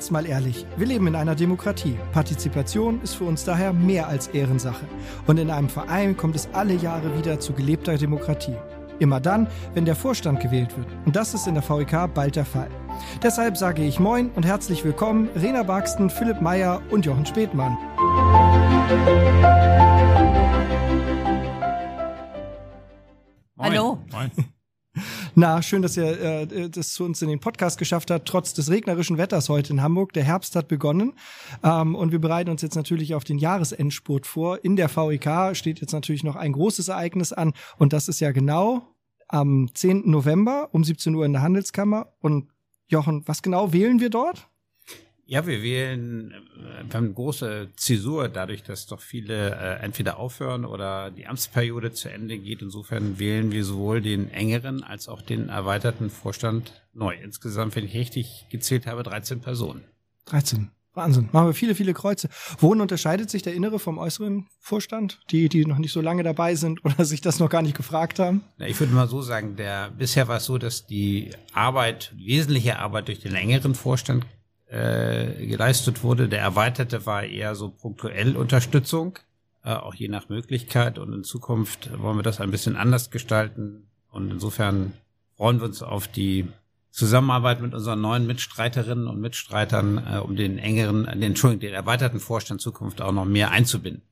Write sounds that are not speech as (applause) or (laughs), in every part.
jetzt mal ehrlich, wir leben in einer Demokratie. Partizipation ist für uns daher mehr als Ehrensache. Und in einem Verein kommt es alle Jahre wieder zu gelebter Demokratie. Immer dann, wenn der Vorstand gewählt wird. Und das ist in der VEK bald der Fall. Deshalb sage ich Moin und herzlich willkommen Rena Barksten, Philipp Meyer und Jochen Spätmann. Hallo. Moin. Na, schön, dass ihr äh, das zu uns in den Podcast geschafft habt, trotz des regnerischen Wetters heute in Hamburg. Der Herbst hat begonnen ähm, und wir bereiten uns jetzt natürlich auf den Jahresendspurt vor. In der VEK steht jetzt natürlich noch ein großes Ereignis an und das ist ja genau am 10. November um 17 Uhr in der Handelskammer. Und Jochen, was genau wählen wir dort? Ja, wir wählen, äh, wir haben eine große Zäsur, dadurch, dass doch viele äh, entweder aufhören oder die Amtsperiode zu Ende geht. Insofern wählen wir sowohl den engeren als auch den erweiterten Vorstand neu. Insgesamt, wenn ich richtig gezählt habe, 13 Personen. 13. Wahnsinn. Machen wir viele, viele Kreuze. Wohin unterscheidet sich der innere vom äußeren Vorstand? Die, die noch nicht so lange dabei sind (laughs) oder sich das noch gar nicht gefragt haben? Na, ich würde mal so sagen, der, bisher war es so, dass die Arbeit, wesentliche Arbeit durch den engeren Vorstand äh, geleistet wurde. Der erweiterte war eher so punktuell Unterstützung, äh, auch je nach Möglichkeit. Und in Zukunft wollen wir das ein bisschen anders gestalten. Und insofern freuen wir uns auf die Zusammenarbeit mit unseren neuen Mitstreiterinnen und Mitstreitern, äh, um den engeren, den, Entschuldigung, den erweiterten Vorstand Zukunft auch noch mehr einzubinden.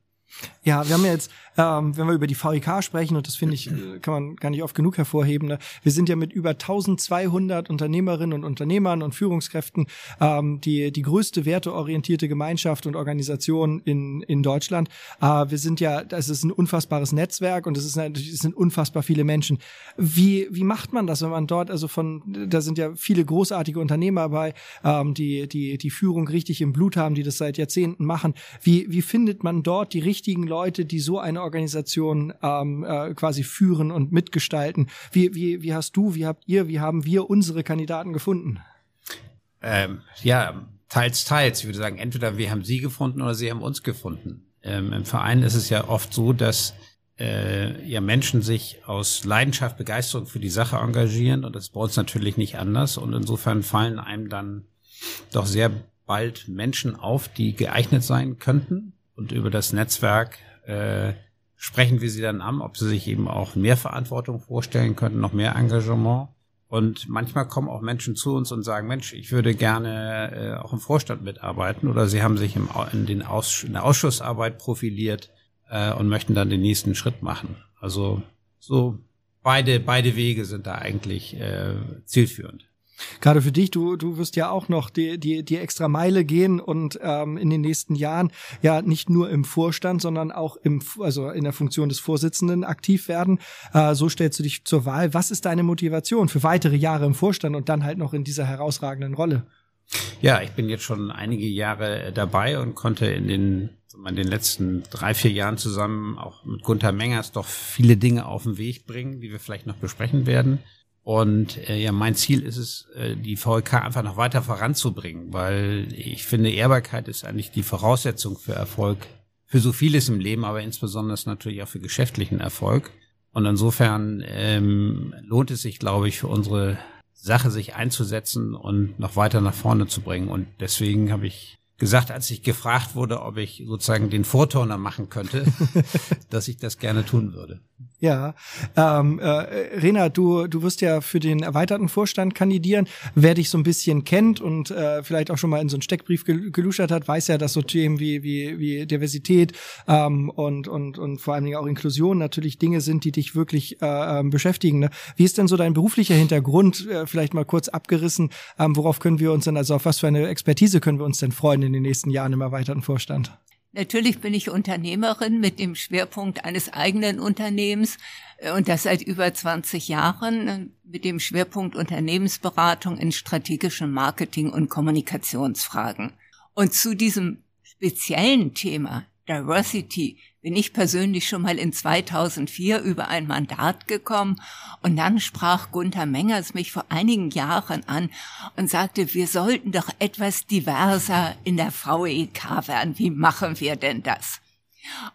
Ja, wir haben ja jetzt, ähm, wenn wir über die VIK sprechen, und das finde ich, (clears throat) kann man gar nicht oft genug hervorheben, ne? wir sind ja mit über 1200 Unternehmerinnen und Unternehmern und Führungskräften ähm, die, die größte werteorientierte Gemeinschaft und Organisation in, in Deutschland. Äh, wir sind ja, das ist ein unfassbares Netzwerk und es ist natürlich, es sind unfassbar viele Menschen. Wie, wie macht man das, wenn man dort, also von, da sind ja viele großartige Unternehmer dabei, ähm, die, die, die Führung richtig im Blut haben, die das seit Jahrzehnten machen. Wie, wie findet man dort die richtigen Leute, die so eine Organisation ähm, äh, quasi führen und mitgestalten. Wie, wie, wie hast du, wie habt ihr, wie haben wir unsere Kandidaten gefunden? Ähm, ja, teils, teils. Ich würde sagen, entweder wir haben sie gefunden oder sie haben uns gefunden. Ähm, Im Verein ist es ja oft so, dass äh, ja Menschen sich aus Leidenschaft, Begeisterung für die Sache engagieren und das ist bei uns natürlich nicht anders und insofern fallen einem dann doch sehr bald Menschen auf, die geeignet sein könnten und über das Netzwerk äh, sprechen wir sie dann an, ob sie sich eben auch mehr Verantwortung vorstellen könnten, noch mehr Engagement. Und manchmal kommen auch Menschen zu uns und sagen, Mensch, ich würde gerne äh, auch im Vorstand mitarbeiten oder sie haben sich im, in, den Auss in der Ausschussarbeit profiliert äh, und möchten dann den nächsten Schritt machen. Also so beide, beide Wege sind da eigentlich äh, zielführend. Gerade für dich, du, du wirst ja auch noch die, die, die extra Meile gehen und ähm, in den nächsten Jahren ja nicht nur im Vorstand, sondern auch im, also in der Funktion des Vorsitzenden aktiv werden. Äh, so stellst du dich zur Wahl. Was ist deine Motivation für weitere Jahre im Vorstand und dann halt noch in dieser herausragenden Rolle? Ja, ich bin jetzt schon einige Jahre dabei und konnte in den, in den letzten drei, vier Jahren zusammen auch mit Gunther Mengers doch viele Dinge auf den Weg bringen, die wir vielleicht noch besprechen werden. Und äh, ja, mein Ziel ist es, äh, die VLK einfach noch weiter voranzubringen, weil ich finde, Ehrbarkeit ist eigentlich die Voraussetzung für Erfolg, für so vieles im Leben, aber insbesondere natürlich auch für geschäftlichen Erfolg. Und insofern ähm, lohnt es sich, glaube ich, für unsere Sache sich einzusetzen und noch weiter nach vorne zu bringen. Und deswegen habe ich gesagt, als ich gefragt wurde, ob ich sozusagen den Vorturner machen könnte, (laughs) dass ich das gerne tun würde. Ja, ähm, äh, Rena, du, du wirst ja für den erweiterten Vorstand kandidieren. Wer dich so ein bisschen kennt und äh, vielleicht auch schon mal in so einen Steckbrief geluschert hat, weiß ja, dass so Themen wie, wie, wie Diversität ähm, und, und, und vor allen Dingen auch Inklusion natürlich Dinge sind, die dich wirklich äh, ähm, beschäftigen. Ne? Wie ist denn so dein beruflicher Hintergrund? Äh, vielleicht mal kurz abgerissen. Ähm, worauf können wir uns denn, also auf was für eine Expertise können wir uns denn freuen in den nächsten Jahren im erweiterten Vorstand? Natürlich bin ich Unternehmerin mit dem Schwerpunkt eines eigenen Unternehmens äh, und das seit über 20 Jahren äh, mit dem Schwerpunkt Unternehmensberatung in strategischen Marketing- und Kommunikationsfragen. Und zu diesem speziellen Thema Diversity bin ich persönlich schon mal in 2004 über ein Mandat gekommen und dann sprach Gunther Mengers mich vor einigen Jahren an und sagte, wir sollten doch etwas diverser in der VEK werden. Wie machen wir denn das?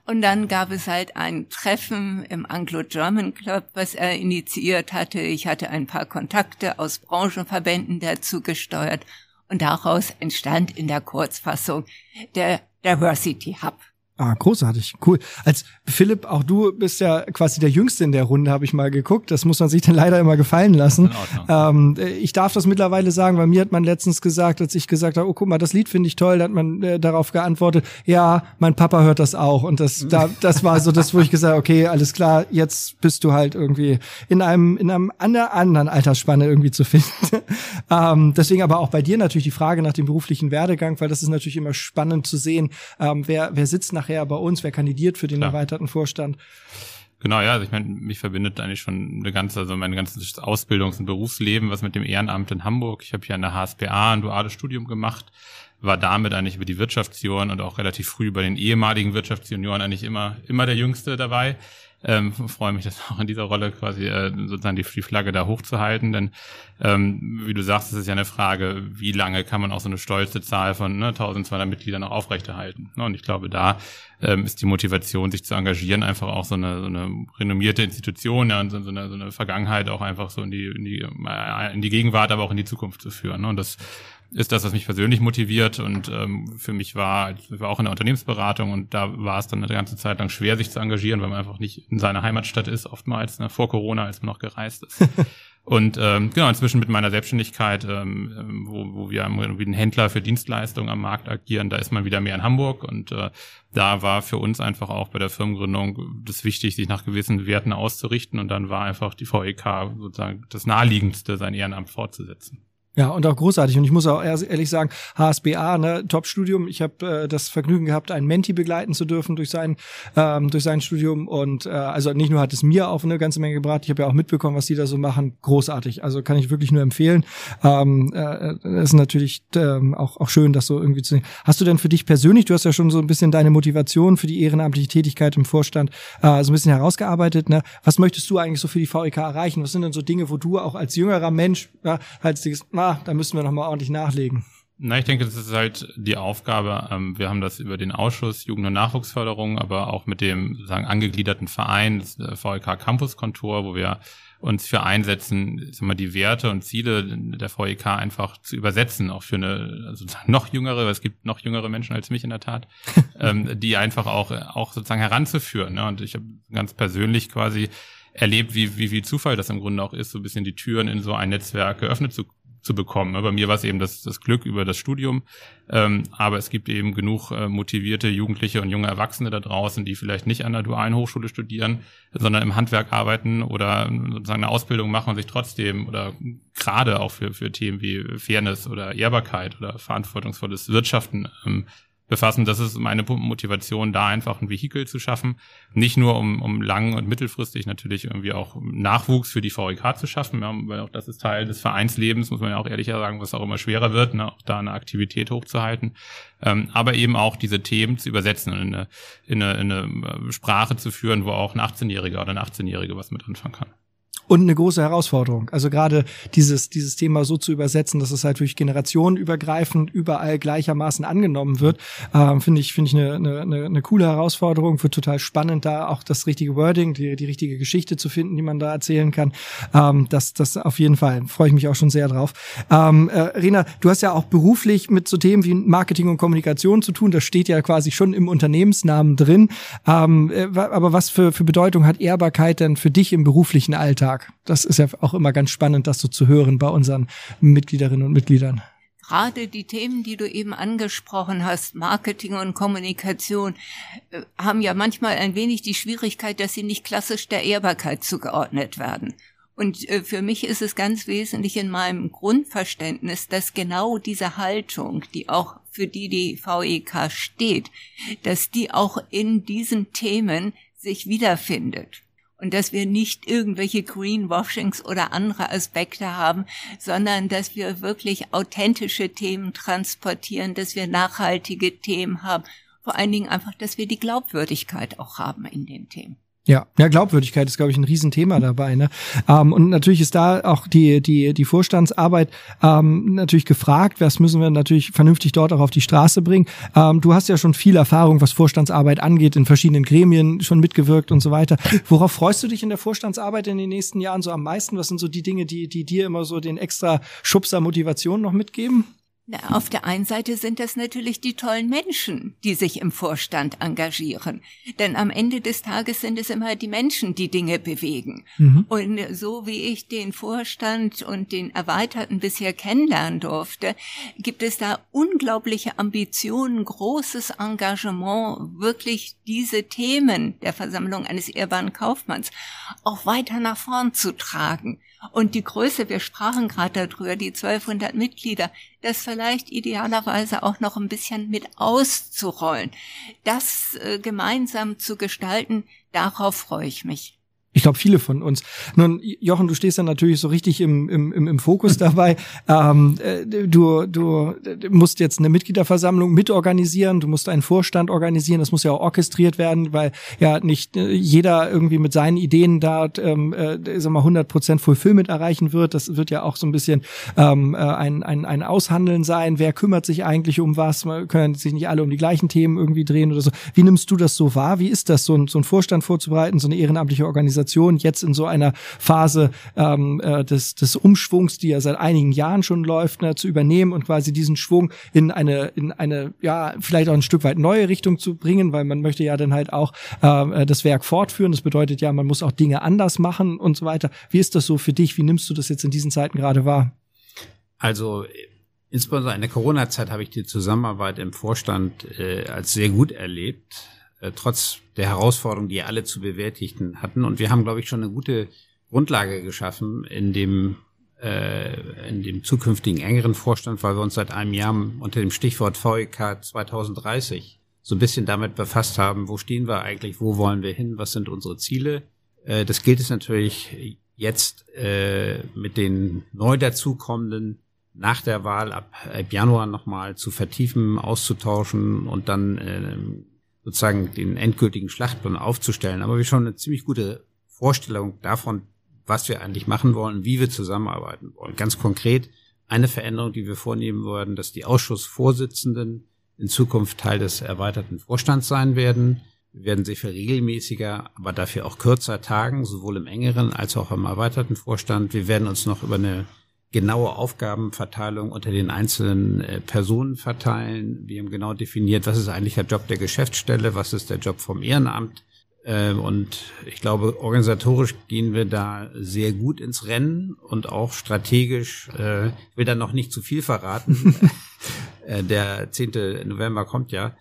Und dann gab es halt ein Treffen im Anglo-German Club, was er initiiert hatte. Ich hatte ein paar Kontakte aus Branchenverbänden dazu gesteuert Und daraus entstand in der Kurzfassung der Diversity Hub. Ah, großartig, cool. Als Philipp, auch du bist ja quasi der Jüngste in der Runde, habe ich mal geguckt. Das muss man sich dann leider immer gefallen lassen. Ähm, ich darf das mittlerweile sagen, weil mir hat man letztens gesagt, als ich gesagt habe, oh guck mal, das Lied finde ich toll, da hat man äh, darauf geantwortet, ja, mein Papa hört das auch. Und das, da, das war so das, wo ich gesagt habe, okay, alles klar, jetzt bist du halt irgendwie in einem, in einem anderen Altersspanne irgendwie zu finden. (laughs) ähm, deswegen aber auch bei dir natürlich die Frage nach dem beruflichen Werdegang, weil das ist natürlich immer spannend zu sehen, ähm, wer, wer sitzt nach nachher bei uns, wer kandidiert für den Klar. erweiterten Vorstand. Genau, ja, also ich meine, mich verbindet eigentlich schon eine ganze, also mein ganzes Ausbildungs- und Berufsleben, was mit dem Ehrenamt in Hamburg. Ich habe hier an der HSPA ein duales Studium gemacht, war damit eigentlich über die Wirtschaftsjunioren und auch relativ früh bei den ehemaligen Wirtschaftsjunioren eigentlich immer, immer der Jüngste dabei. Ähm, freue mich, das (laughs) auch in dieser Rolle quasi äh, sozusagen die, die Flagge da hochzuhalten, denn ähm, wie du sagst, es ist ja eine Frage, wie lange kann man auch so eine stolze Zahl von ne, 1200 Mitgliedern auch aufrechterhalten. Ne? Und ich glaube, da ähm, ist die Motivation, sich zu engagieren, einfach auch so eine, so eine renommierte Institution ja, und so, so, eine, so eine Vergangenheit auch einfach so in die, in die, äh, in die Gegenwart, aber auch in die Zukunft zu führen. Ne? Und das ist das, was mich persönlich motiviert. Und ähm, für mich war, ich war auch in der Unternehmensberatung und da war es dann eine ganze Zeit lang schwer, sich zu engagieren, weil man einfach nicht in seiner Heimatstadt ist, oftmals, ne, vor Corona, als man noch gereist ist. (laughs) Und ähm, genau, inzwischen mit meiner Selbstständigkeit, ähm, ähm wo, wo wir wie ein Händler für Dienstleistungen am Markt agieren, da ist man wieder mehr in Hamburg und äh, da war für uns einfach auch bei der Firmengründung das wichtig, sich nach gewissen Werten auszurichten und dann war einfach die VEK sozusagen das naheliegendste, sein Ehrenamt fortzusetzen. Ja, und auch großartig. Und ich muss auch ehrlich sagen, HSBA, ne, Top-Studium. Ich habe äh, das Vergnügen gehabt, einen Menti begleiten zu dürfen durch sein, ähm, durch sein Studium. Und äh, also nicht nur hat es mir auch eine ganze Menge gebracht, ich habe ja auch mitbekommen, was die da so machen. Großartig. Also kann ich wirklich nur empfehlen. Ähm, äh, ist natürlich ähm, auch, auch schön, das so irgendwie zu sehen. Hast du denn für dich persönlich, du hast ja schon so ein bisschen deine Motivation für die ehrenamtliche Tätigkeit im Vorstand äh, so ein bisschen herausgearbeitet. Ne? Was möchtest du eigentlich so für die VEK erreichen? Was sind denn so Dinge, wo du auch als jüngerer Mensch ja, halt ah, da müssen wir nochmal ordentlich nachlegen. Na, ich denke, das ist halt die Aufgabe. Ähm, wir haben das über den Ausschuss Jugend- und Nachwuchsförderung, aber auch mit dem sozusagen angegliederten Verein, das VEK Campus Kontor, wo wir uns für einsetzen, sag mal, die Werte und Ziele der VEK einfach zu übersetzen, auch für eine also (laughs) noch jüngere, es gibt noch jüngere Menschen als mich in der Tat, (laughs) ähm, die einfach auch, auch sozusagen heranzuführen. Ne? Und ich habe ganz persönlich quasi erlebt, wie, wie viel Zufall das im Grunde auch ist, so ein bisschen die Türen in so ein Netzwerk geöffnet zu zu bekommen. Bei mir war es eben das, das Glück über das Studium, ähm, aber es gibt eben genug äh, motivierte Jugendliche und junge Erwachsene da draußen, die vielleicht nicht an der dualen Hochschule studieren, sondern im Handwerk arbeiten oder sozusagen eine Ausbildung machen und sich trotzdem oder gerade auch für, für Themen wie Fairness oder Ehrbarkeit oder verantwortungsvolles Wirtschaften ähm, befassen. Das ist meine Motivation, da einfach ein Vehikel zu schaffen. Nicht nur, um, um lang- und mittelfristig natürlich irgendwie auch Nachwuchs für die VEK zu schaffen, ja, weil auch das ist Teil des Vereinslebens, muss man ja auch ehrlicher sagen, was auch immer schwerer wird, ne, auch da eine Aktivität hochzuhalten. Ähm, aber eben auch diese Themen zu übersetzen und in eine, in eine, in eine Sprache zu führen, wo auch ein 18-Jähriger oder eine 18-Jährige was mit anfangen kann und eine große Herausforderung. Also gerade dieses, dieses Thema so zu übersetzen, dass es halt durch Generationen übergreifend überall gleichermaßen angenommen wird, ähm, finde ich, finde ich eine, eine, eine coole Herausforderung. Wird total spannend, da auch das richtige Wording, die, die richtige Geschichte zu finden, die man da erzählen kann. Ähm, das, das auf jeden Fall freue ich mich auch schon sehr drauf. Ähm, äh, Rena, du hast ja auch beruflich mit so Themen wie Marketing und Kommunikation zu tun. Das steht ja quasi schon im Unternehmensnamen drin. Ähm, äh, aber was für, für Bedeutung hat Ehrbarkeit denn für dich im beruflichen Alltag? Das ist ja auch immer ganz spannend, das so zu hören bei unseren Mitgliederinnen und Mitgliedern. Gerade die Themen, die du eben angesprochen hast, Marketing und Kommunikation, äh, haben ja manchmal ein wenig die Schwierigkeit, dass sie nicht klassisch der Ehrbarkeit zugeordnet werden. Und äh, für mich ist es ganz wesentlich in meinem Grundverständnis, dass genau diese Haltung, die auch für die die VEK steht, dass die auch in diesen Themen sich wiederfindet und dass wir nicht irgendwelche Greenwashings oder andere Aspekte haben, sondern dass wir wirklich authentische Themen transportieren, dass wir nachhaltige Themen haben, vor allen Dingen einfach, dass wir die Glaubwürdigkeit auch haben in den Themen. Ja, ja, Glaubwürdigkeit ist, glaube ich, ein Riesenthema dabei. Ne? Ähm, und natürlich ist da auch die, die, die Vorstandsarbeit ähm, natürlich gefragt. Was müssen wir natürlich vernünftig dort auch auf die Straße bringen? Ähm, du hast ja schon viel Erfahrung, was Vorstandsarbeit angeht, in verschiedenen Gremien schon mitgewirkt und so weiter. Worauf freust du dich in der Vorstandsarbeit in den nächsten Jahren so am meisten? Was sind so die Dinge, die, die dir immer so den extra Schubser Motivation noch mitgeben? Na, auf der einen Seite sind das natürlich die tollen Menschen, die sich im Vorstand engagieren. Denn am Ende des Tages sind es immer die Menschen, die Dinge bewegen. Mhm. Und so wie ich den Vorstand und den Erweiterten bisher kennenlernen durfte, gibt es da unglaubliche Ambitionen, großes Engagement, wirklich diese Themen der Versammlung eines ehrbaren Kaufmanns auch weiter nach vorn zu tragen. Und die Größe, wir sprachen gerade darüber, die 1200 Mitglieder, das vielleicht idealerweise auch noch ein bisschen mit auszurollen, das äh, gemeinsam zu gestalten, darauf freue ich mich. Ich glaube, viele von uns. Nun, Jochen, du stehst dann natürlich so richtig im, im, im Fokus dabei. (laughs) Ähm, äh, du, du musst jetzt eine Mitgliederversammlung mitorganisieren, du musst einen Vorstand organisieren, das muss ja auch orchestriert werden, weil ja nicht äh, jeder irgendwie mit seinen Ideen da, ähm, äh, sag mal, 100 Prozent Fulfillment erreichen wird. Das wird ja auch so ein bisschen ähm, äh, ein, ein, ein Aushandeln sein. Wer kümmert sich eigentlich um was? Man können sich nicht alle um die gleichen Themen irgendwie drehen oder so. Wie nimmst du das so wahr? Wie ist das, so ein, so ein Vorstand vorzubereiten, so eine ehrenamtliche Organisation? Organisation jetzt in so einer Phase ähm, äh, des, des Umschwungs, die ja seit einigen Jahren schon läuft, ne, zu übernehmen und quasi diesen Schwung in eine, in eine, ja, vielleicht auch ein Stück weit neue Richtung zu bringen, weil man möchte ja dann halt auch äh, das Werk fortführen. Das bedeutet ja, man muss auch Dinge anders machen und so weiter. Wie ist das so für dich? Wie nimmst du das jetzt in diesen Zeiten gerade wahr? Also insbesondere in der Corona-Zeit habe ich die Zusammenarbeit im Vorstand äh, als sehr gut erlebt. Äh, trotz der Herausforderungen, die alle zu bewältigen hatten. Und wir haben, glaube ich, schon eine gute Grundlage geschaffen in dem äh, in dem zukünftigen engeren Vorstand, weil wir uns seit einem Jahr unter dem Stichwort VEK 2030 so ein bisschen damit befasst haben, wo stehen wir eigentlich, wo wollen wir hin, was sind unsere Ziele. Äh, das gilt es natürlich jetzt äh, mit den neu dazukommenden nach der Wahl ab, ab Januar nochmal zu vertiefen, auszutauschen und dann äh, sozusagen den endgültigen Schlachtplan aufzustellen. Aber wir schon eine ziemlich gute Vorstellung davon, was wir eigentlich machen wollen, wie wir zusammenarbeiten wollen. Ganz konkret eine Veränderung, die wir vornehmen wollen, dass die Ausschussvorsitzenden in Zukunft Teil des erweiterten Vorstands sein werden. Wir werden sehr viel regelmäßiger, aber dafür auch kürzer tagen, sowohl im engeren als auch im erweiterten Vorstand. Wir werden uns noch über eine genaue Aufgabenverteilung unter den einzelnen äh, Personen verteilen. Wir haben genau definiert, was ist eigentlich der Job der Geschäftsstelle, was ist der Job vom Ehrenamt. Ähm, und ich glaube, organisatorisch gehen wir da sehr gut ins Rennen und auch strategisch, äh, ich will da noch nicht zu viel verraten. (laughs) Äh, der 10. November kommt ja,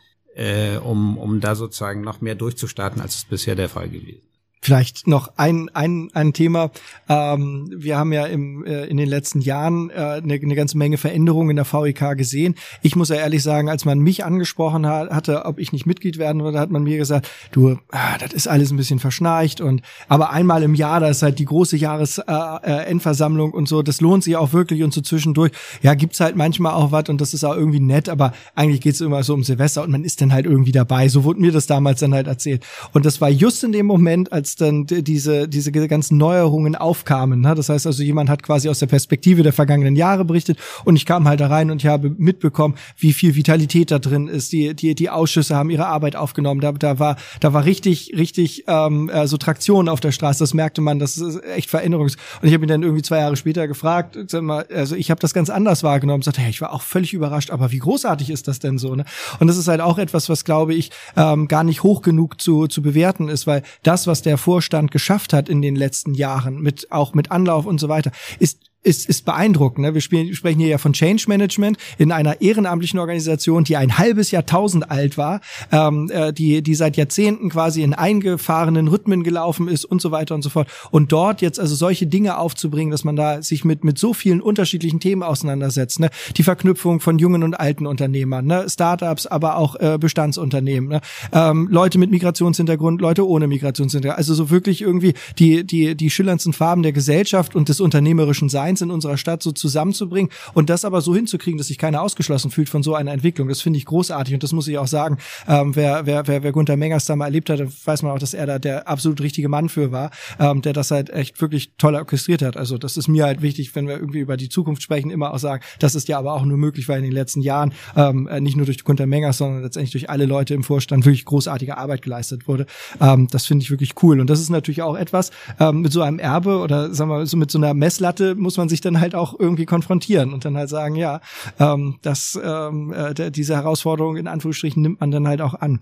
um, um da sozusagen noch mehr durchzustarten, als es bisher der Fall gewesen Vielleicht noch ein, ein, ein Thema. Ähm, wir haben ja im, äh, in den letzten Jahren äh, eine, eine ganze Menge Veränderungen in der VIK gesehen. Ich muss ja ehrlich sagen, als man mich angesprochen hat, hatte, ob ich nicht Mitglied werden würde, hat man mir gesagt, du, ah, das ist alles ein bisschen verschnarcht und aber einmal im Jahr, da ist halt die große Jahresendversammlung äh, äh und so, das lohnt sich auch wirklich und so zwischendurch. Ja, gibt's halt manchmal auch was und das ist auch irgendwie nett, aber eigentlich geht's immer so um Silvester und man ist dann halt irgendwie dabei. So wurde mir das damals dann halt erzählt. Und das war just in dem Moment, als dann diese, diese ganzen Neuerungen aufkamen. Ne? Das heißt also, jemand hat quasi aus der Perspektive der vergangenen Jahre berichtet und ich kam halt da rein und ich habe mitbekommen, wie viel Vitalität da drin ist. Die, die, die Ausschüsse haben ihre Arbeit aufgenommen. Da, da war, da war richtig, richtig ähm, äh, so Traktion auf der Straße. Das merkte man, das ist echt Veränderungs. Und ich habe ihn dann irgendwie zwei Jahre später gefragt, sag mal, also ich habe das ganz anders wahrgenommen. Sagte, hey, ich war auch völlig überrascht, aber wie großartig ist das denn so? Ne? Und das ist halt auch etwas, was glaube ich ähm, gar nicht hoch genug zu, zu bewerten ist, weil das, was der Vorstand geschafft hat in den letzten Jahren, mit auch mit Anlauf und so weiter, ist ist, ist beeindruckend. Ne? Wir spielen, sprechen hier ja von Change Management in einer ehrenamtlichen Organisation, die ein halbes Jahrtausend alt war, ähm, äh, die, die seit Jahrzehnten quasi in eingefahrenen Rhythmen gelaufen ist und so weiter und so fort. Und dort jetzt also solche Dinge aufzubringen, dass man da sich mit, mit so vielen unterschiedlichen Themen auseinandersetzt. Ne? Die Verknüpfung von jungen und alten Unternehmern, ne? Startups, aber auch äh, Bestandsunternehmen, ne? ähm, Leute mit Migrationshintergrund, Leute ohne Migrationshintergrund. Also so wirklich irgendwie die, die, die schillerndsten Farben der Gesellschaft und des unternehmerischen Seins Vereins in unserer Stadt so zusammenzubringen und das aber so hinzukriegen, dass sich keiner ausgeschlossen fühlt von so einer Entwicklung. Das finde ich großartig und das muss ich auch sagen. Ähm, wer, wer, wer, wer Gunter Mengers da mal erlebt hat, weiß man auch, dass er da der absolut richtige Mann für war, ähm, der das halt echt wirklich toll orchestriert hat. Also das ist mir halt wichtig, wenn wir irgendwie über die Zukunft sprechen, immer auch sagen, das ist ja aber auch nur möglich, weil in den letzten Jahren ähm, äh, nicht nur durch Gunter Mengers, sondern letztendlich durch alle Leute im Vorstand wirklich großartige Arbeit geleistet wurde. Ähm, das finde ich wirklich cool. Und das ist natürlich auch etwas ähm, mit so einem Erbe oder sagen wir so mit so einer Messlatte muss man man sich dann halt auch irgendwie konfrontieren und dann halt sagen, ja, ähm, das, ähm, äh, diese Herausforderung in Anführungsstrichen nimmt man dann halt auch an.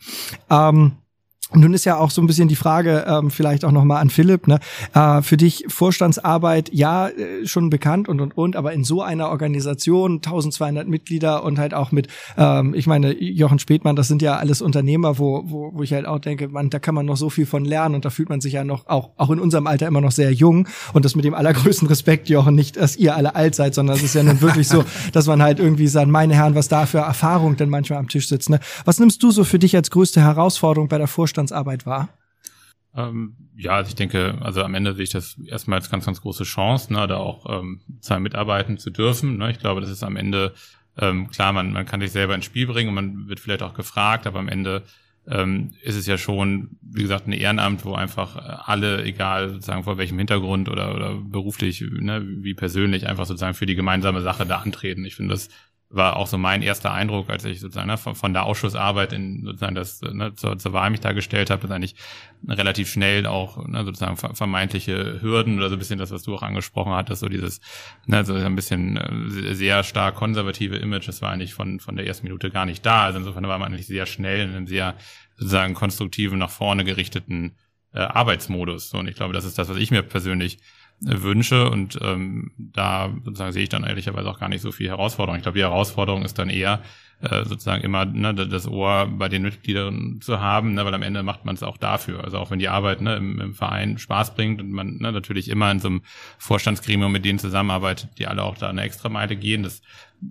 Ähm, nun ist ja auch so ein bisschen die Frage, ähm, vielleicht auch nochmal an Philipp, ne? Äh, für dich Vorstandsarbeit, ja, äh, schon bekannt und und und, aber in so einer Organisation, 1200 Mitglieder und halt auch mit, ähm, ich meine, Jochen Spätmann, das sind ja alles Unternehmer, wo, wo, wo ich halt auch denke, man, da kann man noch so viel von lernen und da fühlt man sich ja noch, auch, auch in unserem Alter immer noch sehr jung und das mit dem allergrößten Respekt, Jochen, nicht, dass ihr alle alt seid, sondern es ist ja nun wirklich so, (laughs) dass man halt irgendwie sagt, meine Herren, was da für Erfahrung denn manchmal am Tisch sitzt, ne? Was nimmst du so für dich als größte Herausforderung bei der Vorstandsarbeit Vorstandsarbeit war? Ähm, ja, also ich denke, also am Ende sehe ich das erstmal als ganz, ganz große Chance, ne, da auch ähm, mitarbeiten zu dürfen. Ne. Ich glaube, das ist am Ende ähm, klar, man, man kann sich selber ins Spiel bringen und man wird vielleicht auch gefragt, aber am Ende ähm, ist es ja schon, wie gesagt, ein Ehrenamt, wo einfach alle, egal sozusagen vor welchem Hintergrund oder, oder beruflich, ne, wie persönlich, einfach sozusagen für die gemeinsame Sache da antreten. Ich finde das war auch so mein erster Eindruck, als ich sozusagen ne, von, von der Ausschussarbeit in sozusagen das ne, zur, zur Wahl mich dargestellt habe, dass eigentlich relativ schnell auch ne, sozusagen vermeintliche Hürden oder so ein bisschen das, was du auch angesprochen hattest, so dieses ne, so ein bisschen äh, sehr stark konservative Image, das war eigentlich von von der ersten Minute gar nicht da. Also insofern war man eigentlich sehr schnell in einem sehr sozusagen konstruktiven, nach vorne gerichteten äh, Arbeitsmodus. Und ich glaube, das ist das, was ich mir persönlich Wünsche und ähm, da sozusagen sehe ich dann ehrlicherweise auch gar nicht so viel Herausforderung. Ich glaube, die Herausforderung ist dann eher äh, sozusagen immer ne, das Ohr bei den Mitgliedern zu haben, ne, weil am Ende macht man es auch dafür. Also auch wenn die Arbeit ne, im, im Verein Spaß bringt und man ne, natürlich immer in so einem Vorstandsgremium mit denen zusammenarbeitet, die alle auch da eine extra Meile gehen, das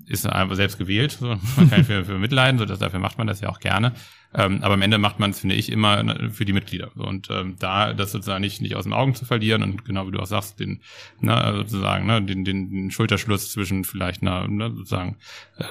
ist einfach selbst gewählt, so, man kann für, für mitleiden, so dass dafür macht man das ja auch gerne. Ähm, aber am Ende macht man es, finde ich, immer ne, für die Mitglieder. Und ähm, da das sozusagen nicht, nicht aus den Augen zu verlieren und genau wie du auch sagst, den, ne, sozusagen, ne, den, den, den Schulterschluss zwischen vielleicht einer, ne, sozusagen,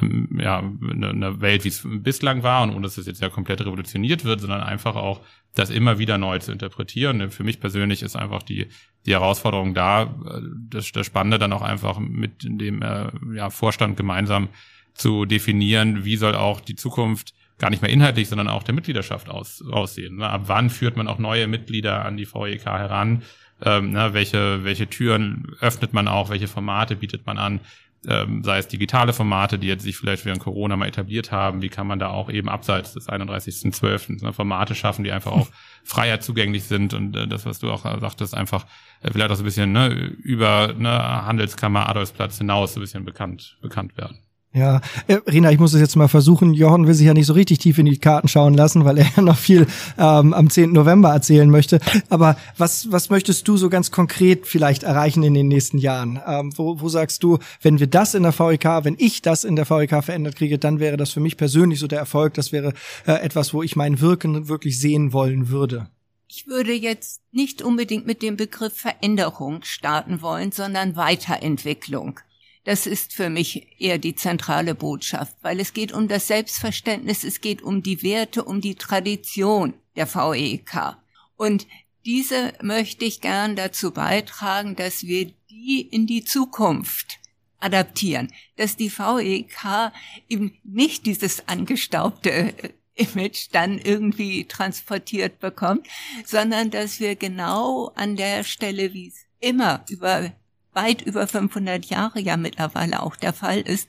ähm, ja, einer ne Welt, wie es bislang war und ohne dass es jetzt ja komplett revolutioniert wird, sondern einfach auch das immer wieder neu zu interpretieren. Für mich persönlich ist einfach die, die Herausforderung da, äh, das, das Spannende dann auch einfach mit dem äh, ja, Vorstand gemeinsam zu definieren, wie soll auch die Zukunft gar nicht mehr inhaltlich, sondern auch der Mitgliedschaft aus, aussehen. Ne? Ab wann führt man auch neue Mitglieder an die VEK heran? Ähm, ne? welche, welche Türen öffnet man auch? Welche Formate bietet man an? Ähm, sei es digitale Formate, die jetzt sich vielleicht während Corona mal etabliert haben, wie kann man da auch eben abseits des 31.12. Ne, Formate schaffen, die einfach auch (laughs) freier zugänglich sind und äh, das, was du auch sagtest, einfach äh, vielleicht auch so ein bisschen ne, über ne, Handelskammer, Adolfsplatz hinaus so ein bisschen bekannt, bekannt werden. Ja, äh, Rina, ich muss es jetzt mal versuchen. Jochen will sich ja nicht so richtig tief in die Karten schauen lassen, weil er ja noch viel ähm, am 10. November erzählen möchte. Aber was, was möchtest du so ganz konkret vielleicht erreichen in den nächsten Jahren? Ähm, wo, wo sagst du, wenn wir das in der VEK, wenn ich das in der VEK verändert kriege, dann wäre das für mich persönlich so der Erfolg. Das wäre äh, etwas, wo ich mein Wirken wirklich sehen wollen würde. Ich würde jetzt nicht unbedingt mit dem Begriff Veränderung starten wollen, sondern Weiterentwicklung. Das ist für mich eher die zentrale Botschaft, weil es geht um das Selbstverständnis, es geht um die Werte, um die Tradition der VEK. Und diese möchte ich gern dazu beitragen, dass wir die in die Zukunft adaptieren, dass die VEK eben nicht dieses angestaubte äh, Image dann irgendwie transportiert bekommt, sondern dass wir genau an der Stelle, wie es immer über weit über 500 Jahre ja mittlerweile auch der Fall ist,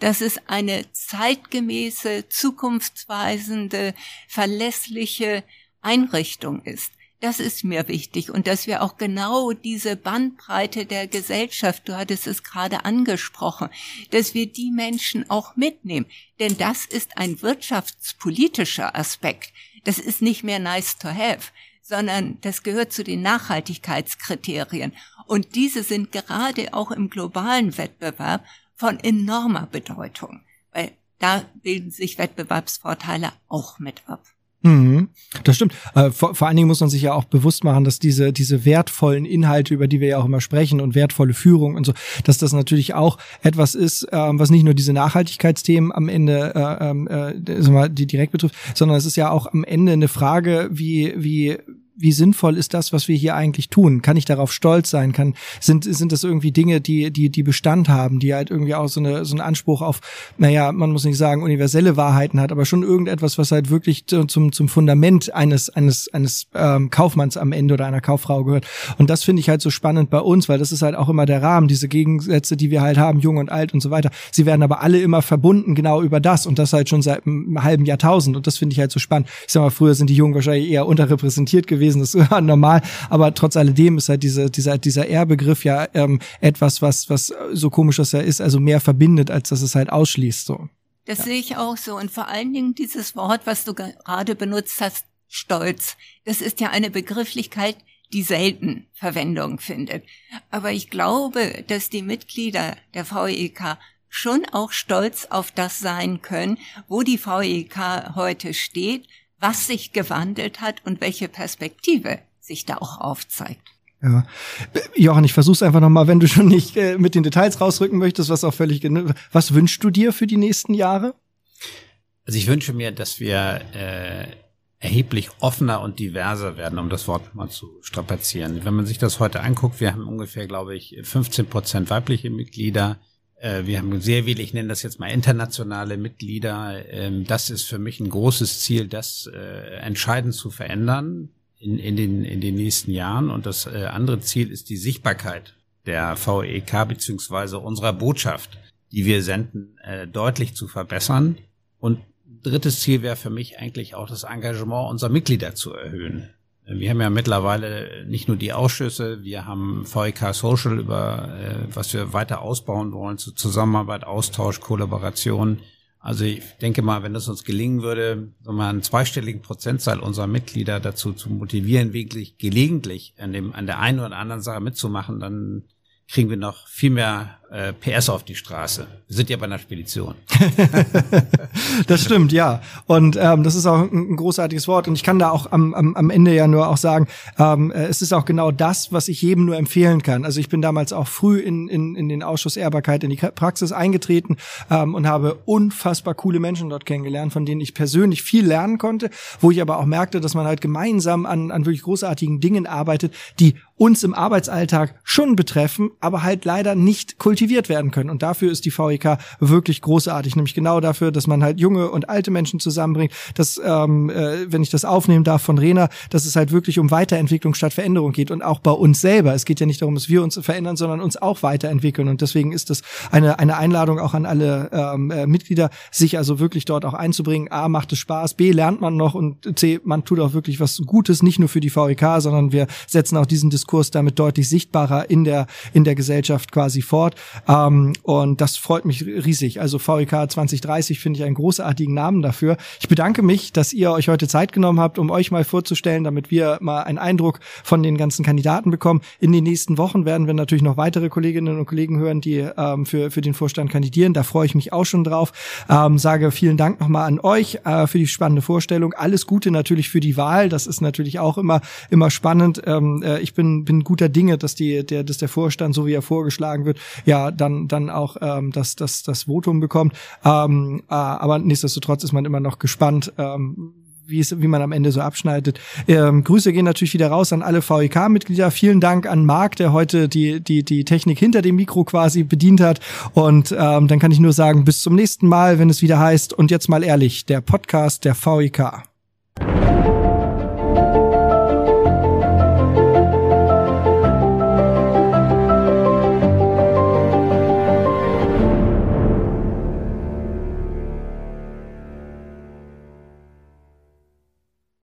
dass es eine zeitgemäße, zukunftsweisende, verlässliche Einrichtung ist. Das ist mir wichtig und dass wir auch genau diese Bandbreite der Gesellschaft, du hattest es gerade angesprochen, dass wir die Menschen auch mitnehmen. Denn das ist ein wirtschaftspolitischer Aspekt. Das ist nicht mehr nice to have, sondern das gehört zu den Nachhaltigkeitskriterien. Und diese sind gerade auch im globalen Wettbewerb von enormer Bedeutung, weil da bilden sich Wettbewerbsvorteile auch mit ab. Mhm, das stimmt. Äh, vor, vor allen Dingen muss man sich ja auch bewusst machen, dass diese, diese wertvollen Inhalte, über die wir ja auch immer sprechen und wertvolle Führung und so, dass das natürlich auch etwas ist, äh, was nicht nur diese Nachhaltigkeitsthemen am Ende äh, ähm, äh, äh, die direkt betrifft, sondern es ist ja auch am Ende eine Frage, wie, wie wie sinnvoll ist das, was wir hier eigentlich tun? Kann ich darauf stolz sein? Kann, sind, sind das irgendwie Dinge, die, die, die Bestand haben, die halt irgendwie auch so, eine, so einen Anspruch auf, naja, man muss nicht sagen, universelle Wahrheiten hat, aber schon irgendetwas, was halt wirklich zum, zum Fundament eines, eines, eines ähm, Kaufmanns am Ende oder einer Kauffrau gehört. Und das finde ich halt so spannend bei uns, weil das ist halt auch immer der Rahmen, diese Gegensätze, die wir halt haben, jung und alt und so weiter. Sie werden aber alle immer verbunden genau über das und das halt schon seit einem halben Jahrtausend. Und das finde ich halt so spannend. Ich sag mal, früher sind die Jungen wahrscheinlich eher unterrepräsentiert gewesen gewesen, das (laughs) ist normal, aber trotz alledem ist halt diese, dieser, dieser R-Begriff ja ähm, etwas, was, was so komisch das ja ist, also mehr verbindet, als dass es halt ausschließt. So. Das ja. sehe ich auch so. Und vor allen Dingen dieses Wort, was du gerade benutzt hast, Stolz, das ist ja eine Begrifflichkeit, die selten Verwendung findet. Aber ich glaube, dass die Mitglieder der VEK schon auch stolz auf das sein können, wo die VEK heute steht, was sich gewandelt hat und welche Perspektive sich da auch aufzeigt. Ja. Jochen, ich versuch's einfach nochmal, wenn du schon nicht äh, mit den Details rausrücken möchtest, was auch völlig was wünschst du dir für die nächsten Jahre? Also ich wünsche mir, dass wir äh, erheblich offener und diverser werden, um das Wort mal zu strapazieren. Wenn man sich das heute anguckt, wir haben ungefähr, glaube ich, 15 Prozent weibliche Mitglieder, wir haben sehr viele, ich nenne das jetzt mal internationale Mitglieder. Ähm, das ist für mich ein großes Ziel, das äh, entscheidend zu verändern in, in, den, in den nächsten Jahren. Und das äh, andere Ziel ist die Sichtbarkeit der VEK beziehungsweise unserer Botschaft, die wir senden, deutlich zu verbessern. Und drittes Ziel wäre für mich eigentlich auch das Engagement unserer Mitglieder zu erhöhen. Wir haben ja mittlerweile nicht nur die Ausschüsse, wir haben VEK Social, über äh, was wir weiter ausbauen wollen, zur Zusammenarbeit, Austausch, Kollaboration. Also ich denke mal, wenn es uns gelingen würde, so mal einen zweistelligen Prozentzahl unserer Mitglieder dazu zu motivieren, wirklich gelegentlich an dem an der einen oder anderen Sache mitzumachen, dann kriegen wir noch viel mehr äh, PS auf die Straße. Wir sind ja bei einer Spedition. (laughs) das stimmt, ja. Und ähm, das ist auch ein, ein, großartiges Wort. Und ich kann da auch am, am, am Ende ja nur auch sagen, ähm, äh, es ist auch genau das, was ich jedem nur empfehlen kann. Also ich bin damals auch früh in, in, in den Ausschuss Ehrbarkeit in die Praxis eingetreten ähm, und habe unfassbar coole Menschen dort kennengelernt, von denen ich persönlich viel lernen konnte, wo ich aber auch merkte, dass man halt gemeinsam an, an wirklich großartigen Dingen arbeitet, die uns im Arbeitsalltag schon betreffen, aber halt leider nicht kultiviert werden können. Und dafür ist die VEK wirklich großartig, nämlich genau dafür, dass man halt junge und alte Menschen zusammenbringt, dass, ähm, äh, wenn ich das aufnehmen darf von Rena, dass es halt wirklich um Weiterentwicklung statt Veränderung geht und auch bei uns selber. Es geht ja nicht darum, dass wir uns verändern, sondern uns auch weiterentwickeln. Und deswegen ist das eine, eine Einladung auch an alle ähm, äh, Mitglieder, sich also wirklich dort auch einzubringen. A, macht es Spaß, B, lernt man noch und C, man tut auch wirklich was Gutes, nicht nur für die VEK, sondern wir setzen auch diesen Diskurs damit deutlich sichtbarer in der, in der Gesellschaft quasi fort. Ähm, und das freut mich riesig. Also VEK 2030 finde ich einen großartigen Namen dafür. Ich bedanke mich, dass ihr euch heute Zeit genommen habt, um euch mal vorzustellen, damit wir mal einen Eindruck von den ganzen Kandidaten bekommen. In den nächsten Wochen werden wir natürlich noch weitere Kolleginnen und Kollegen hören, die ähm, für, für den Vorstand kandidieren. Da freue ich mich auch schon drauf. Ähm, sage vielen Dank nochmal an euch äh, für die spannende Vorstellung. Alles Gute natürlich für die Wahl. Das ist natürlich auch immer, immer spannend. Ähm, äh, ich bin, bin guter Dinge, dass die, der, dass der Vorstand, so wie er vorgeschlagen wird, ja, dann dann auch ähm, das das das Votum bekommt. Ähm, äh, aber nichtsdestotrotz ist man immer noch gespannt. Ähm, wie, es, wie man am Ende so abschneidet. Ähm, Grüße gehen natürlich wieder raus an alle VEK-Mitglieder. Vielen Dank an Marc, der heute die, die, die Technik hinter dem Mikro quasi bedient hat. Und ähm, dann kann ich nur sagen, bis zum nächsten Mal, wenn es wieder heißt, und jetzt mal ehrlich, der Podcast der VEK.